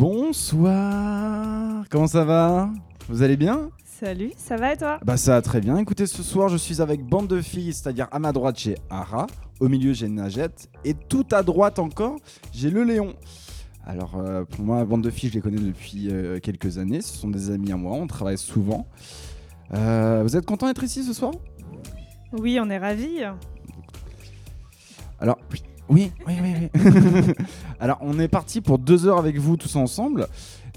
Bonsoir. Comment ça va? Vous allez bien? Salut, ça va et toi? Bah ça va très bien. Écoutez, ce soir, je suis avec bande de filles, c'est-à-dire à ma droite j'ai Ara, au milieu j'ai Najette et tout à droite encore, j'ai le Léon. Alors euh, pour moi, bande de filles, je les connais depuis euh, quelques années. Ce sont des amis à moi, on travaille souvent. Euh, vous êtes content d'être ici ce soir? Oui, on est ravis. Alors, oui, oui, oui, alors, on est parti pour deux heures avec vous tous ensemble.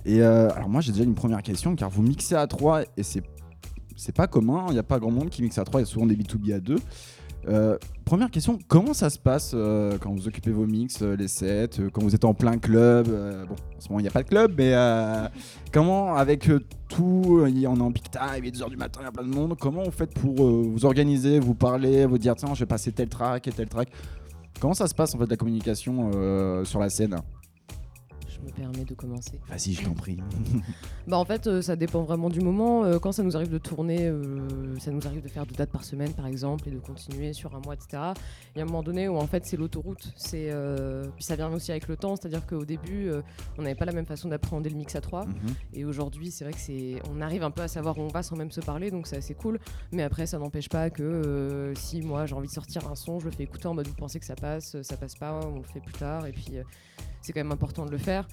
Et euh, alors, moi, j'ai déjà une première question, car vous mixez à trois et c'est c'est pas commun. Il n'y a pas grand monde qui mixe à trois. Il y a souvent des B2B à deux. Euh, première question, comment ça se passe euh, quand vous occupez vos mix, euh, les sets, quand vous êtes en plein club Bon, en ce moment il n'y a pas de club, mais comment avec tout, il y- on est en peak time, il est 2h du matin, il y a plein de monde, comment vous faites pour vous organiser, vous parler, vous dire tiens je vais passer tel track et tel track? Comment ça se passe en fait la communication euh, sur la scène? Me permets de commencer. Vas-y, je t'en prie. Bah en fait, euh, ça dépend vraiment du moment. Euh, quand ça nous arrive de tourner, euh, ça nous arrive de faire deux dates par semaine, par exemple, et de continuer sur un mois, etc. Il y a un moment donné où en fait c'est l'autoroute. C'est puis ça vient aussi avec le temps, c'est-à-dire qu'au début, on n'avait pas la même façon d'appréhender le mix à trois. Mhm. Et aujourd'hui, c'est vrai que c'est, on arrive un peu à savoir où on va sans même se parler, donc c'est assez cool. Mais après, ça n'empêche pas que si moi j'ai envie de sortir un son, je le fais écouter en mode vous pensez que ça passe, ça passe pas, on le fait plus tard. Et puis c'est quand même important de le faire.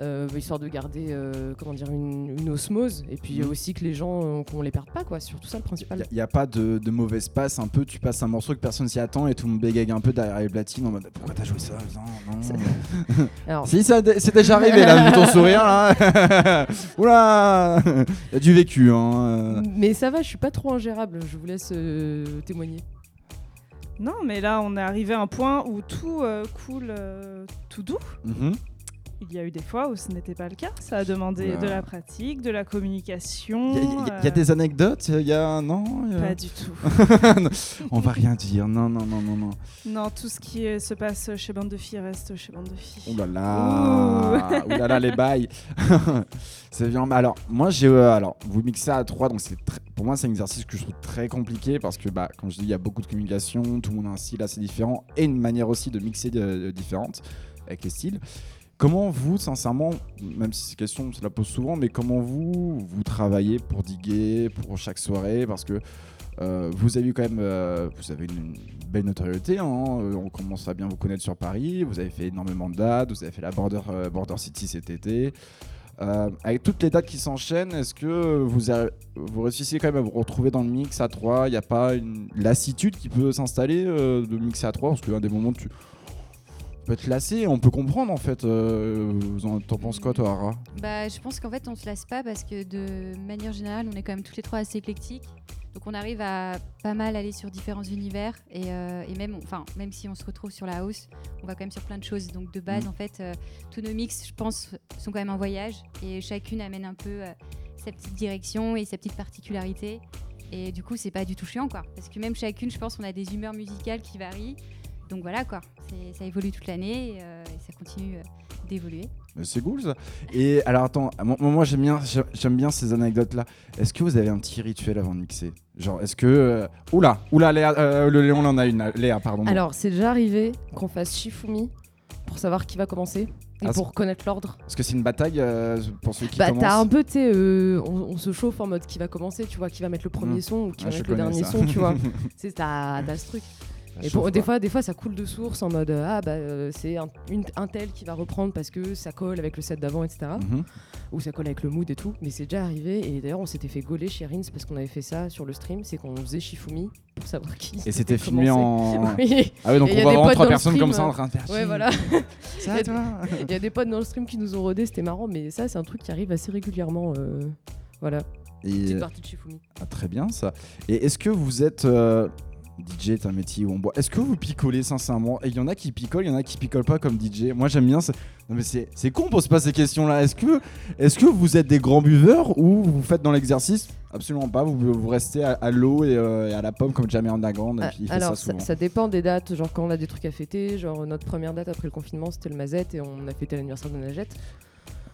euh, histoire de garder euh, comment dire une, une osmose et puis Mhm. aussi que les gens euh, qu'on les perde pas quoi c'est surtout ça le principal Il n'y a, pas de, de mauvaise passe, un peu tu passes un morceau que personne s'y attend et tout le monde bégaye un peu derrière les platines en mode pourquoi t'as joué ça? Non, non. alors Si, ça c'est déjà arrivé là, vu ton sourire là. Oula Il y a du vécu hein. euh. mais ça va je suis pas trop ingérable je vous laisse témoigner Non, mais là, on est arrivé à un point où tout euh, coule euh, tout doux. Mhm. Il y a eu des fois où ce n'était pas le cas. Ça a demandé de la pratique, de la communication. Il y, a- y y euh, des anecdotes Il y a. Non il y a- Pas du tout. On va rien dire. Non, non, non, non, non. Non, tout ce qui euh, se passe chez Bande de filles reste chez Bande de filles. Oh là là Ouh là là, les bails C'est bien. Mais alors, moi, j'ai. euh, alors, vous mixez à 3, donc c'est très- pour moi, c'est un exercice que je trouve très compliqué parce que, bah, comme je dis, il y a beaucoup de communication, tout le monde a un style assez différent et une manière aussi de mixer de- de différente avec les styles. Comment vous, sincèrement, même si cette question se la pose souvent, mais comment vous, vous travaillez pour diguer, pour chaque soirée? Parce que euh, vous avez eu quand même, euh, vous avez une, belle notoriété, hein, euh, on commence à bien vous connaître sur Paris, vous avez fait énormément de dates, vous avez fait la Border, City cet été. Avec toutes les dates qui s'enchaînent, est-ce que vous, réussissez quand même à vous retrouver dans le mix à 3 Il n'y a pas une lassitude qui peut s'installer de mixer à 3 Parce qu'à des moments, tu peux être lassé, on peut comprendre en fait. Euh, T'en penses quoi toi, Ara? Bah, je pense qu'en fait, on se lasse pas parce que de manière générale, on est quand même toutes les trois assez éclectiques. Donc, on arrive à pas mal aller sur différents univers et, euh, et même, enfin, même si on se retrouve sur la house, on va quand même sur plein de choses. Donc, de base, Mm. en fait, euh, tous nos mix, je pense, sont quand même en voyage et chacune amène un peu euh, sa petite direction et sa petite particularité. Et du coup, c'est pas du tout chiant, quoi. Parce que même chacune, je pense, on a des humeurs musicales qui varient. Donc voilà, quoi. C'est- Ça évolue toute l'année et, euh, et ça continue euh, d'évoluer. Mais C'est cool ça. Et alors attends, moi, moi, j'aime bien, j'aime- j'aime bien ces anecdotes là. Est-ce que vous avez un petit rituel avant de mixer? Genre, est-ce que. euh, Oula, oula, Léa, euh, le Léon en a une. Léa, pardon. alors c'est déjà arrivé qu'on fasse Shifumi pour savoir qui va commencer et Ah, pour connaître l'ordre Est-ce que c'est une bataille euh, pour ceux qui bah commencent t'as un peu tu euh, on, on se chauffe en mode qui va commencer tu vois qui va mettre le premier Mm. son ou qui Ah, va mettre le dernier ça. son tu vois t'as ce truc Et pour- des, fois, des fois, ça coule de source en mode euh, ah bah euh, c'est un, une- un tel qui va reprendre parce que ça colle avec le set d'avant, etc. Mhm. Ou ça colle avec le mood et tout. Mais c'est déjà arrivé. Et d'ailleurs, on s'était fait gauler chez Rins parce qu'on avait fait ça sur le stream. C'est qu'on faisait Shifumi pour savoir qui. Et c'était filmé en. Oui. Ah oui, donc Et on y a voit des vraiment potes trois personnes stream, comme ça en euh, train de faire. Ouais, voilà. Ça, toi Il y a des potes dans le stream qui nous ont rodé. C'était marrant. Mais ça, c'est un truc qui arrive assez régulièrement. euh, Voilà. Et, Petite partie de Shifumi. ah, très bien ça. Et est-ce que vous êtes. euh, DJ est un métier où on boit. Est-ce que vous picolez sincèrement Et il y en a qui picolent, il y en a qui picolent pas comme DJ. Moi j'aime bien. ça. Non mais c'est c'est con, on pose pas ces questions-là. Est-ce que, est que vous êtes des grands buveurs ou vous faites dans l'exercice? Absolument pas. Vous, vous restez à, à l'eau et, euh, et à la pomme comme jamais en. Et Ah, Alors, ça ça, souvent. ça dépend des dates. Genre, quand on a des trucs à fêter, genre notre première date après le confinement, c'était le Mazette et on a fêté l'anniversaire de Najette.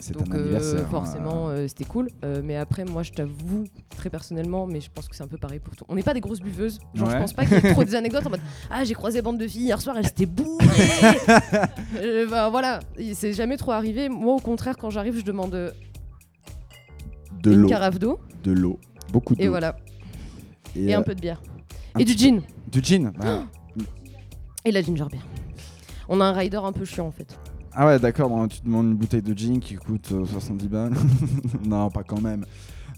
C'est Donc un euh, anniversaire. forcément, hein. euh, c'était cool. Euh, mais après, moi, je t'avoue très personnellement, mais je pense que c'est un peu pareil pour tout. On n'est pas des grosses buveuses. Genre, Ouais. je pense pas qu'il y ait trop des anecdotes en mode Ah, j'ai croisé bande de filles hier soir, elles étaient bourrées. Euh, bah, voilà, c'est jamais trop arrivé. Moi, au contraire, quand j'arrive, je demande euh, de une l'eau. carafe d'eau De l'eau. Beaucoup d'eau. et voilà, et, euh, un peu de bière. un et du gin. Du gin bah, Et la ginger beer. On a un rider un peu chiant en fait. Ah ouais, d'accord, tu demandes une bouteille de gin qui coûte euh, 70 balles. non, pas quand même.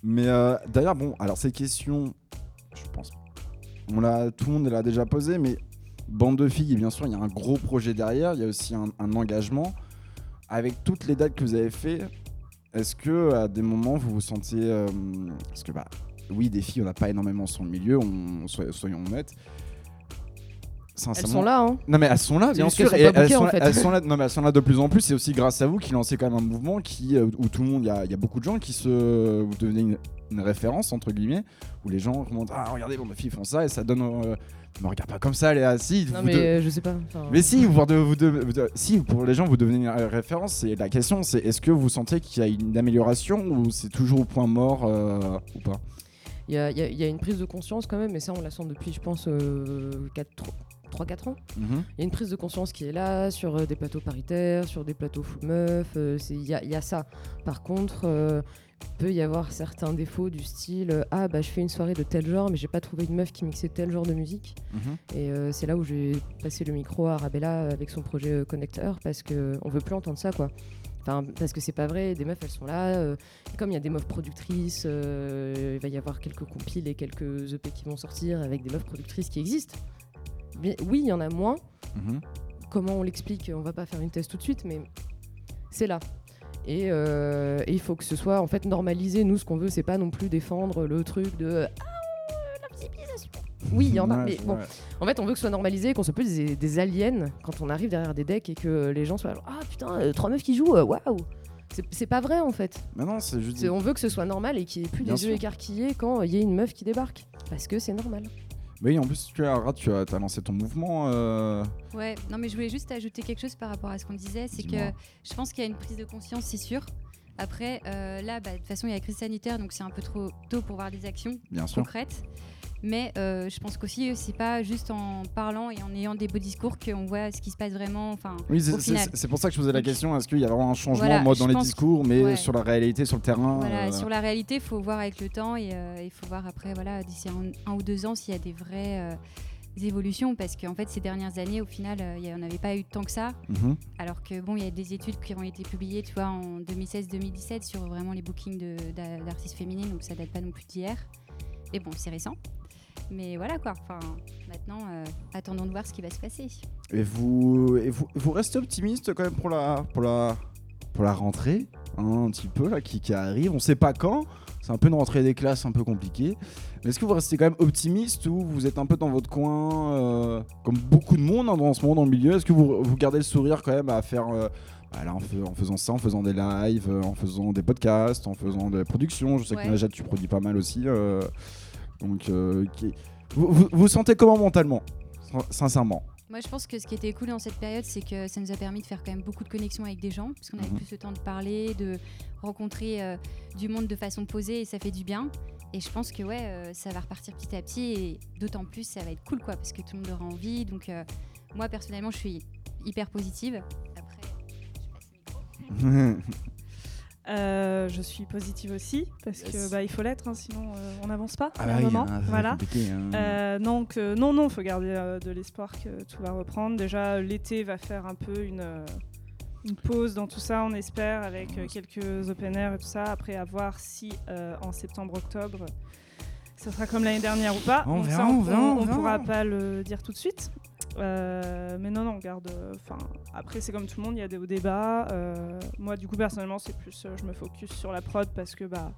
Mais euh, d'ailleurs, bon, alors ces questions, je pense, on l'a, tout le monde l'a déjà posé, mais bande de filles, bien sûr, il y a un gros projet derrière, il y a aussi un, engagement. Avec toutes les dates que vous avez fait, est-ce que à des moments vous vous sentiez, euh, parce que bah, oui, des filles, on n'a pas énormément sur le milieu, on, soy- soyons honnêtes. Elles sont là, hein. non mais elles sont là, bien sûr. et elles, sont là, fait. elles sont là- non mais elles sont là de plus en plus. C'est aussi grâce à vous qui lancez quand même un mouvement qui euh, où tout le monde, il y a, il y a beaucoup de gens qui se, vous devenez une, une référence entre guillemets, où les gens commentent ah regardez bon ma fille font ça et ça donne. Euh, me regarde pas comme ça, Léa. Si. Non, mais de- euh, je sais pas. enfin, mais si, vous, de- vous de- vous de- si pour les gens vous devenez une ré- référence, c'est la question, c'est est-ce que vous sentez qu'il y a une amélioration ou c'est toujours au point mort euh, ou pas? Il y a, y y une prise de conscience quand même, mais ça, on la sent depuis, je pense, euh, 3-4 ans. Mhm. Il y a une prise de conscience qui est là sur euh, des plateaux paritaires, sur des plateaux full meuf. euh, Il y, a, il y a ça. Par contre, euh, peut y avoir certains défauts du style euh, Ah, bah je fais une soirée de tel genre, mais j'ai pas trouvé une meuf qui mixait tel genre de musique. Mhm. Et c'est là où j'ai passé le micro à Arabella avec son projet Connecteur parce que on veut plus entendre ça quoi. Enfin, parce que c'est pas vrai, des meufs elles sont là. euh, comme il y a des meufs productrices, euh, il va y avoir quelques compiles et quelques EP qui vont sortir avec des meufs productrices qui existent. Bien- oui, il y en a moins. Mhm. Comment on l'explique? On va pas faire une thèse tout de suite, mais c'est là. Et, euh, et il faut que ce soit en fait normalisé. Nous, ce qu'on veut, c'est pas non plus défendre le truc de ah. Oui, il y en a, Ouais, mais bon, ouais. en fait, on veut que ce soit normalisé, qu'on soit plus des, des aliens quand on arrive derrière des decks et que les gens soient genre, ah putain, euh, trois meufs qui jouent, euh, waouh C'est- C'est pas vrai en fait. Mais non, c'est juste. On veut que ce soit normal et qu'il n'y ait plus Bien des yeux écarquillés quand il y a une meuf qui débarque. Parce que c'est normal. Oui, en plus, tu as, tu as, as lancé ton mouvement. euh, Ouais, non mais je voulais juste ajouter quelque chose par rapport à ce qu'on disait, c'est que je pense qu'il y a une prise de conscience, c'est sûr. Après, euh, là, bah, de toute façon, il y a la crise sanitaire, donc c'est un peu trop tôt pour voir des actions Bien sûr. concrètes. Mais euh, je pense qu'aussi, c'est pas juste en parlant et en ayant des beaux discours qu'on voit ce qui se passe vraiment. Enfin, Oui, c'est- pour ça que je posais la question. Est-ce qu'il y a vraiment un changement voilà, moi, dans les discours, mais ouais. sur la réalité, sur le terrain Voilà, euh, sur la réalité, il faut voir avec le temps et il faut voir après, voilà, d'ici un, un ou deux ans, s'il y a des vraies euh, évolutions. Parce qu'en fait, ces dernières années, au final, euh, il n'y en avait pas eu tant que ça. mhm. Alors que bon, il y a des études qui ont été publiées, tu vois, en 2016-2017 sur vraiment les bookings d'artistes féminines, donc ça date pas non plus d'hier. Mais bon, c'est récent. Mais voilà quoi. Enfin, maintenant, euh, attendons de voir ce qui va se passer. Et vous, et vous, vous restez optimiste quand même pour la, pour la, pour la rentrée, hein, un petit peu là, qui, qui arrive. On sait pas quand. C'est un peu une rentrée des classes un peu compliquée. Mais est-ce que vous restez quand même optimiste ou vous êtes un peu dans votre coin, euh, comme beaucoup de monde hein, dans ce moment dans le milieu? Est-ce que vous, vous gardez le sourire quand même à faire euh, bah, en, fais- en faisant ça, en faisant des lives, euh, en faisant des podcasts, en faisant des productions Je sais Ouais. que Najat, tu produis pas mal aussi. euh, donc, qui- vous, vous vous sentez comment mentalement? Sin- Sincèrement? Moi, je pense que ce qui était cool dans cette période, c'est que ça nous a permis de faire quand même beaucoup de connexions avec des gens, parce qu'on avait Mhm. plus le temps de parler, de rencontrer euh, du monde de façon posée, et ça fait du bien. Et je pense que ouais, euh, ça va repartir petit à petit, et d'autant plus, ça va être cool, quoi, parce que tout le monde aura envie. Donc, euh, moi, personnellement, je suis hyper positive. Après, je passe le micro. Euh, je suis positive aussi parce Yes. que bah, il faut l'être, hein, sinon euh, on n'avance pas. Ah à bah un oui, moment. hein, voilà. hein. Euh, donc euh, non, non, faut garder euh, de l'espoir que tout va reprendre. Déjà, l'été va faire un peu une, euh, une pause dans tout ça, on espère, avec euh, quelques open air et tout ça. Après, à voir si euh, en septembre-octobre, ça sera comme l'année dernière ou pas. On Donc verra, ça, on verra, on on verra. pourra pas le dire tout de suite. Euh, mais non, non, on garde. Enfin, après, c'est comme tout le monde, il y a des hauts débats. Euh, moi, du coup, personnellement, c'est plus, euh, je me focus sur la prod parce que bah,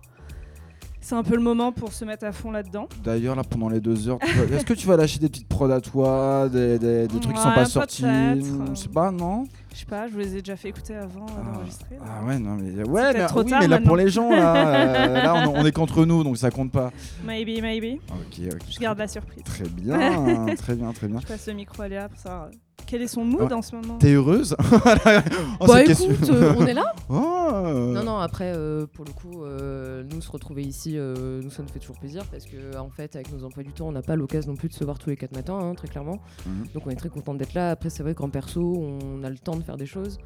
c'est un peu le moment pour se mettre à fond là-dedans. D'ailleurs, là, pendant les deux heures, tu vas- est-ce que tu vas lâcher des petites prods à toi, des, des- des trucs qui sont Ouais, pas sortis. Je sais pas, non? Je sais pas, je vous les ai déjà fait écouter avant euh, Ah. d'enregistrer. Ah ouais, non, mais, ouais, mais, trop oui, tard mais là, pour les gens, là, euh, là on, on est qu'entre nous, donc ça compte pas. Maybe, maybe. Ok, ok. Je garde la surprise. Très bien, très bien, très bien. Je passe le micro à Léa pour savoir euh, quel est son mood Ouais. en ce moment? T'es heureuse? Oh, bah écoute, euh, on est là Oh, Non, non, après, euh, pour le coup, euh, nous se retrouver ici, euh, nous, ça nous fait toujours plaisir parce que, en fait, avec nos emplois du temps, on n'a pas l'occasion non plus de se voir tous les quatre matins, hein, très clairement. Mhm. Donc, on est très content d'être là. Après, c'est vrai qu'en perso, on a le temps de faire des choses.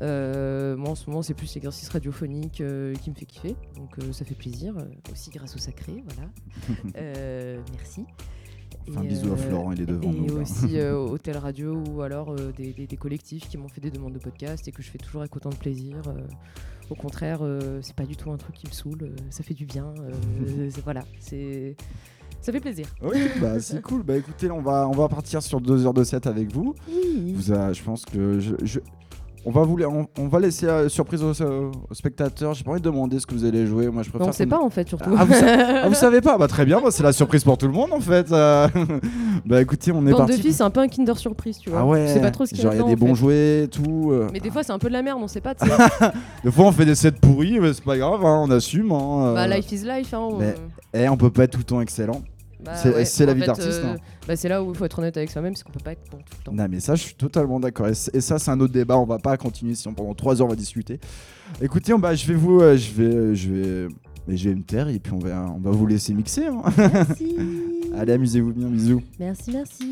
Euh, moi, en ce moment, c'est plus l'exercice radiophonique euh, qui me fait kiffer. Donc, euh, ça fait plaisir. euh, aussi grâce au sacré, voilà. Euh, merci. Enfin, Et, bisous à euh, Florent, il est devant et nous. là. aussi euh, Hôtel Radio ou alors euh, des, des- des collectifs qui m'ont fait des demandes de podcast et que je fais toujours avec autant de plaisir. au contraire, c'est pas du tout un truc qui me saoule, ça fait du bien. voilà, c'est ça fait plaisir. Ok, bah c'est cool. Bah écoutez, on va, on va partir sur deux heures de set avec vous. Oui. Vous a- je pense que je, je- on va vous, la- on, on va laisser la surprise aux, aux spectateurs. J'ai pas envie de demander ce que vous allez jouer. Moi, je préfère. on sait qu'on- pas en fait surtout. Ah, vous, sa- ah, vous savez pas Bah très bien. Bah, c'est la surprise pour tout le monde en fait. euh. bah écoutez, on est Bande de parti. filles, c'est un peu un Kinder surprise, tu vois. ah ouais. Sais pas trop ce qu'il y Genre a il y a dedans, des en bons fait. jouets, et tout. euh. Mais des fois, c'est un peu de la merde, on sait pas. tu sais. Des fois, on fait des sets pourris, mais c'est pas grave. hein, on assume. hein, bah, euh. life is life. Hein, mais- euh. Eh, on peut pas être tout le temps excellent. Bah, c'est- c'est la vie fait, d'artiste, euh, hein. Bah, c'est là où il faut être honnête avec soi-même, c'est qu'on peut pas être bon tout le temps. Non mais ça je suis totalement d'accord et, ça c'est un autre débat on va pas continuer si on pendant 3 heures on va discuter écoutez on, bah, je vais vous euh, je vais euh, je vais mais je vais me taire et puis on va on va vous laisser mixer hein. Merci. allez amusez-vous bien bisous Merci, merci.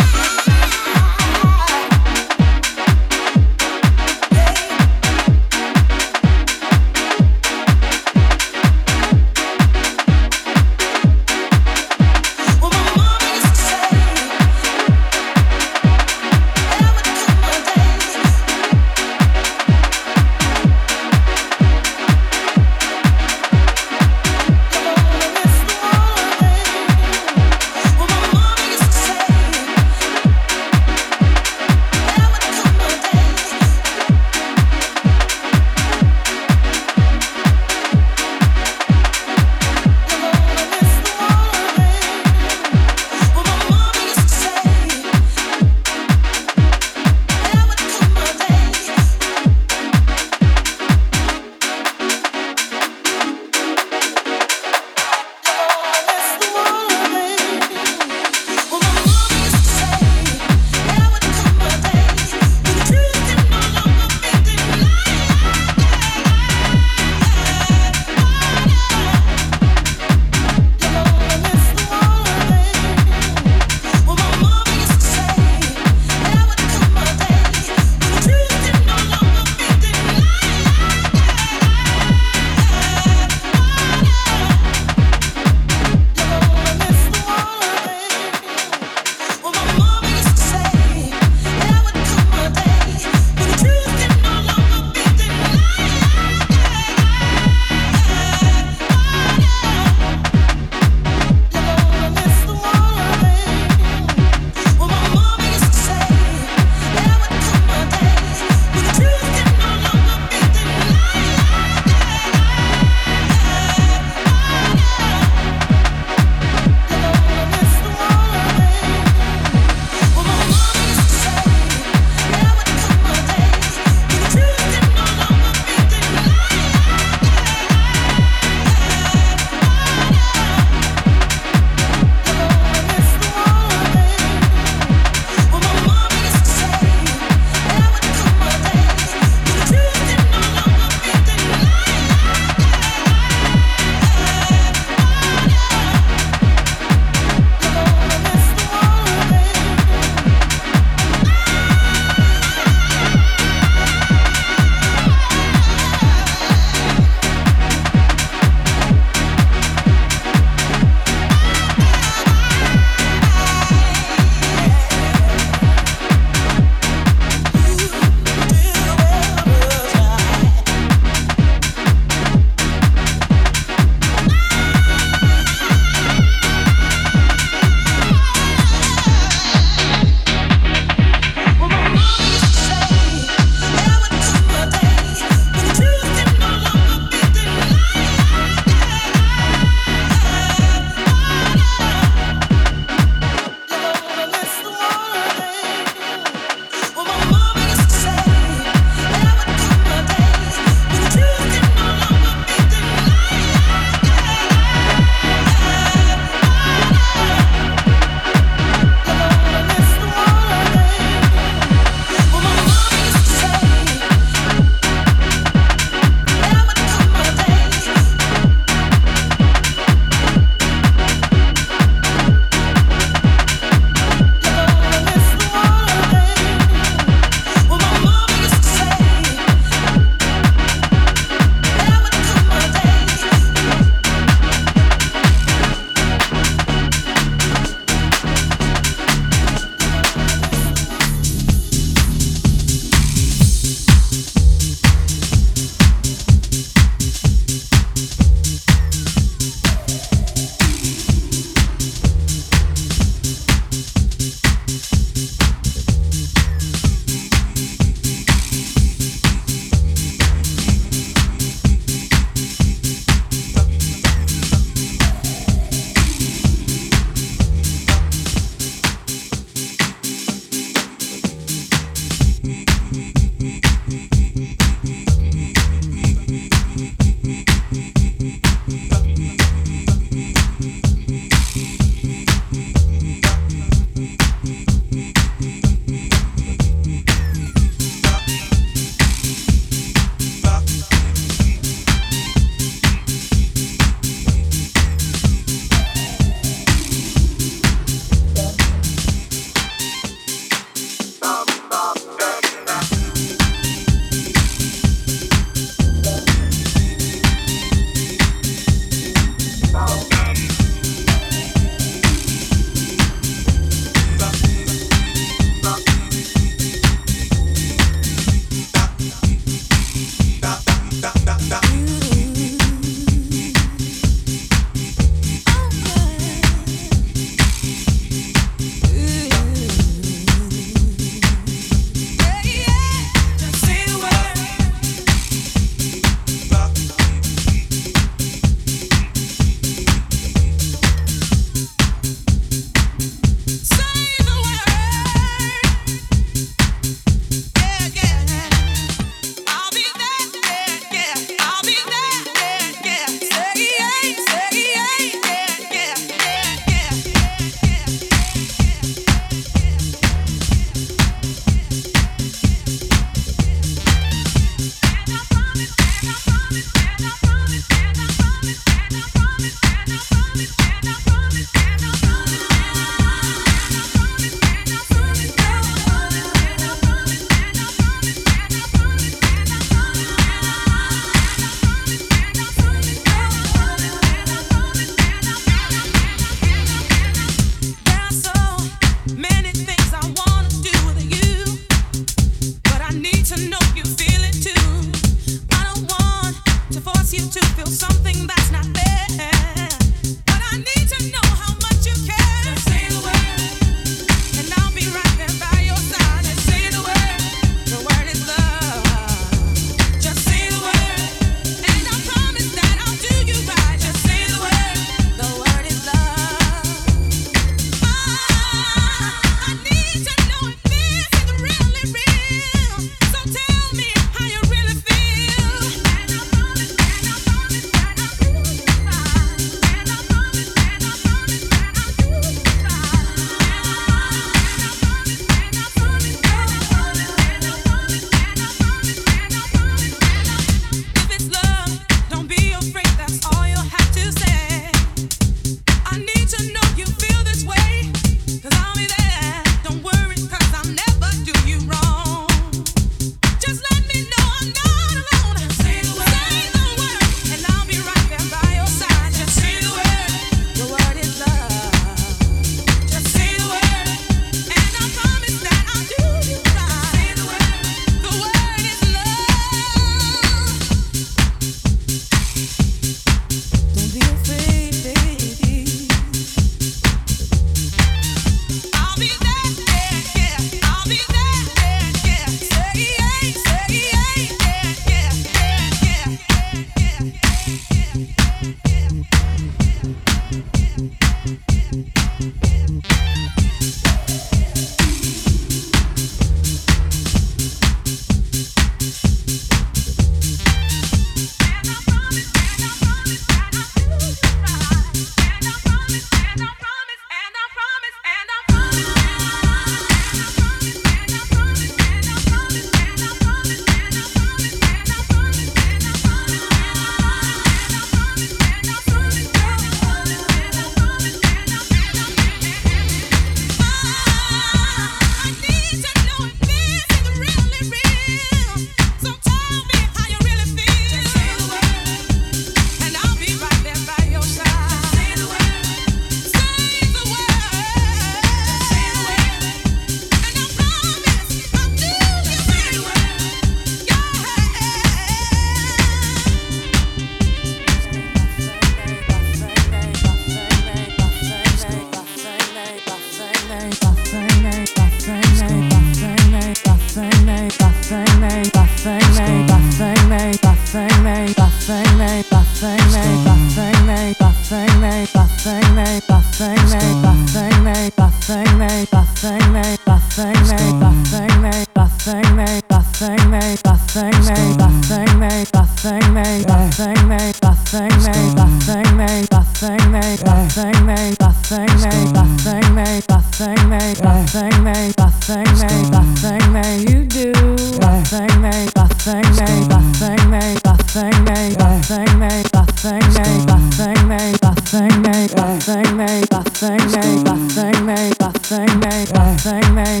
made my thing,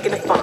taking a fun.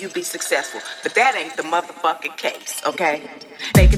you be successful. But that ain't the motherfucking case, okay? They can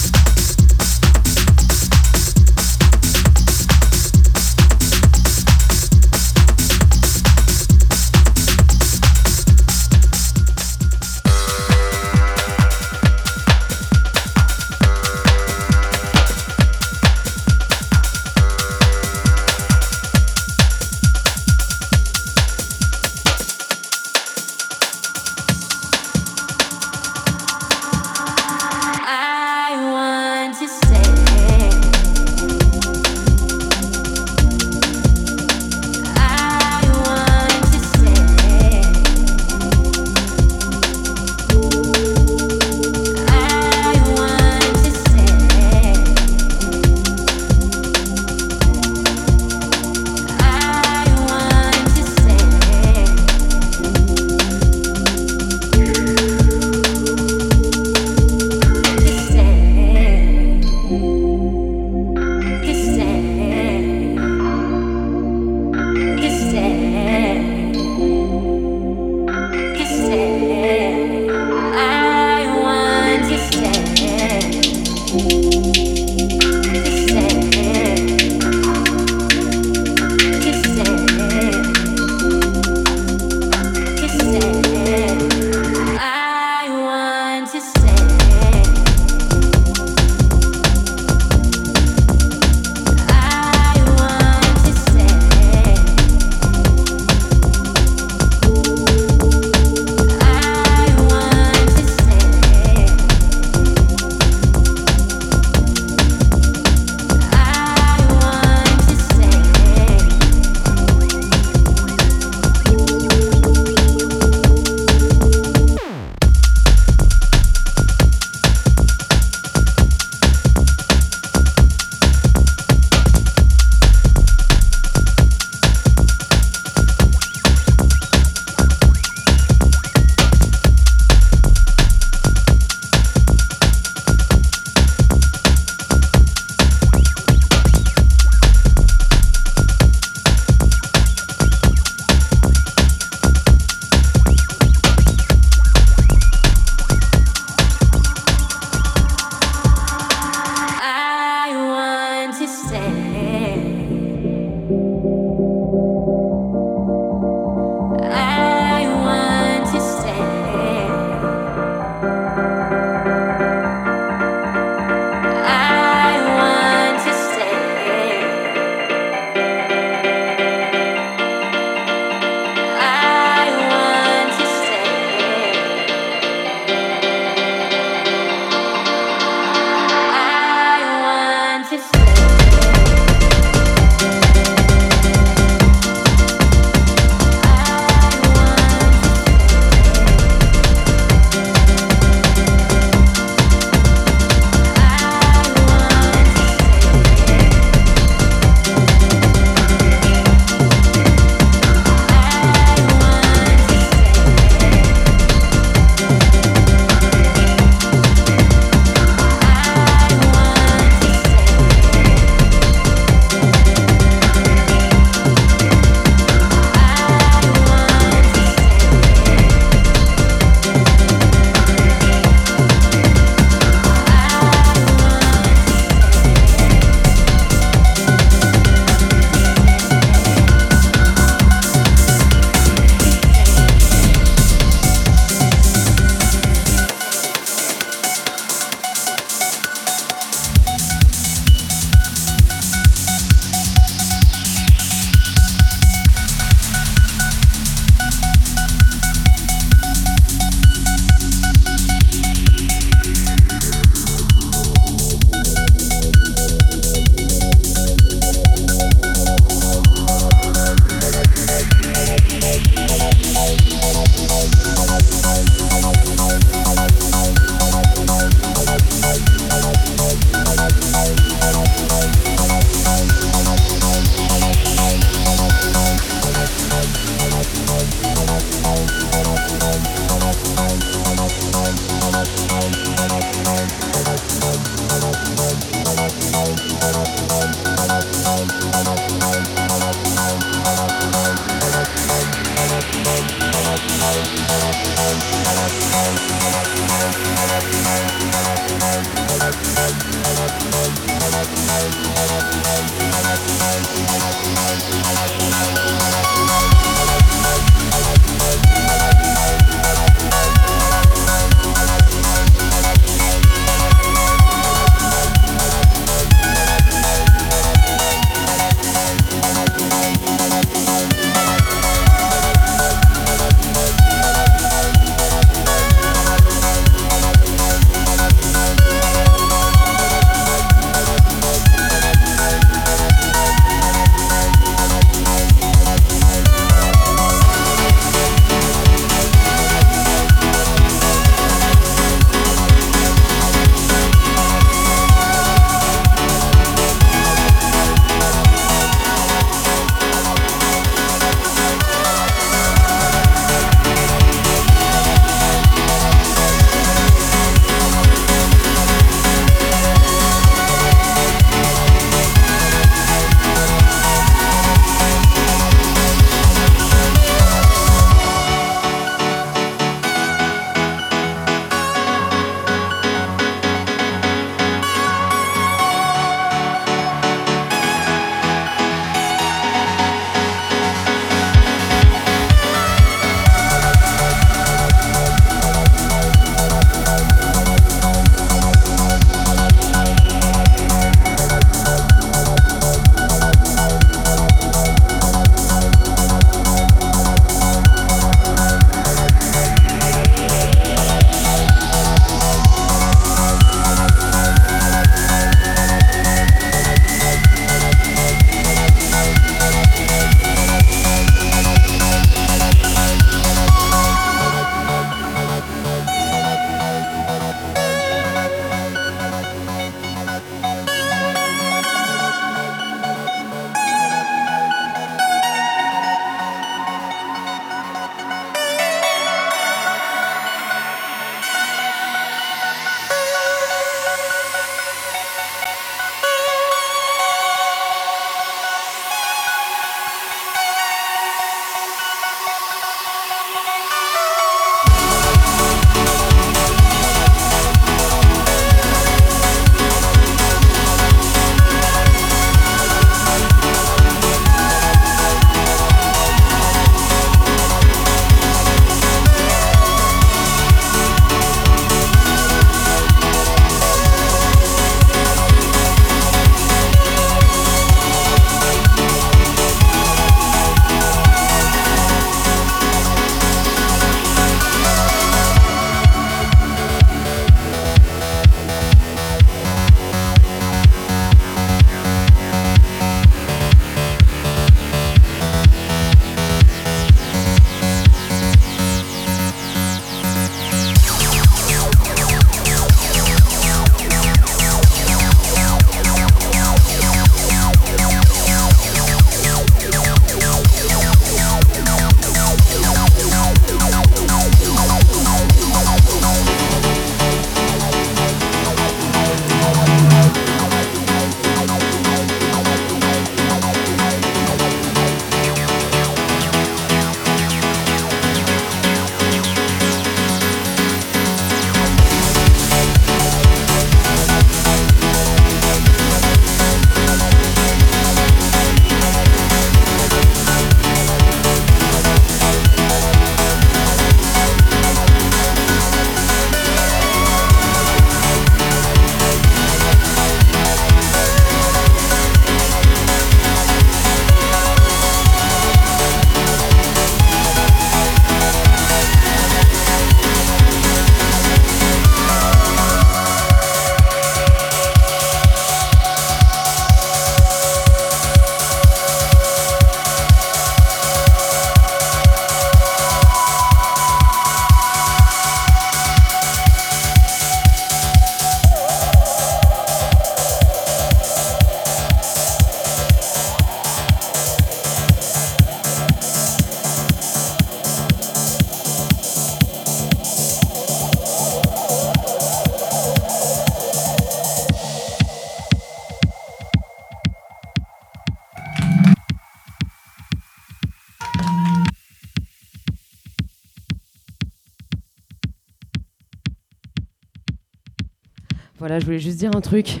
dire un truc.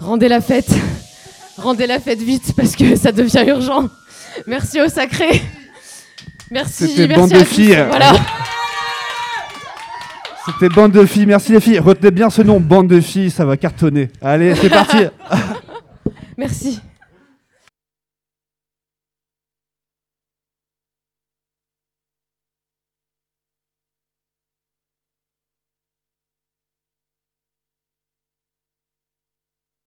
Rendez la fête. Rendez la fête vite parce que ça devient urgent. Merci au sacré. Merci. C'était merci bande de filles. Voilà. C'était bande de filles. Merci les filles. Retenez bien ce nom, bande de filles, ça va cartonner. Allez, c'est parti.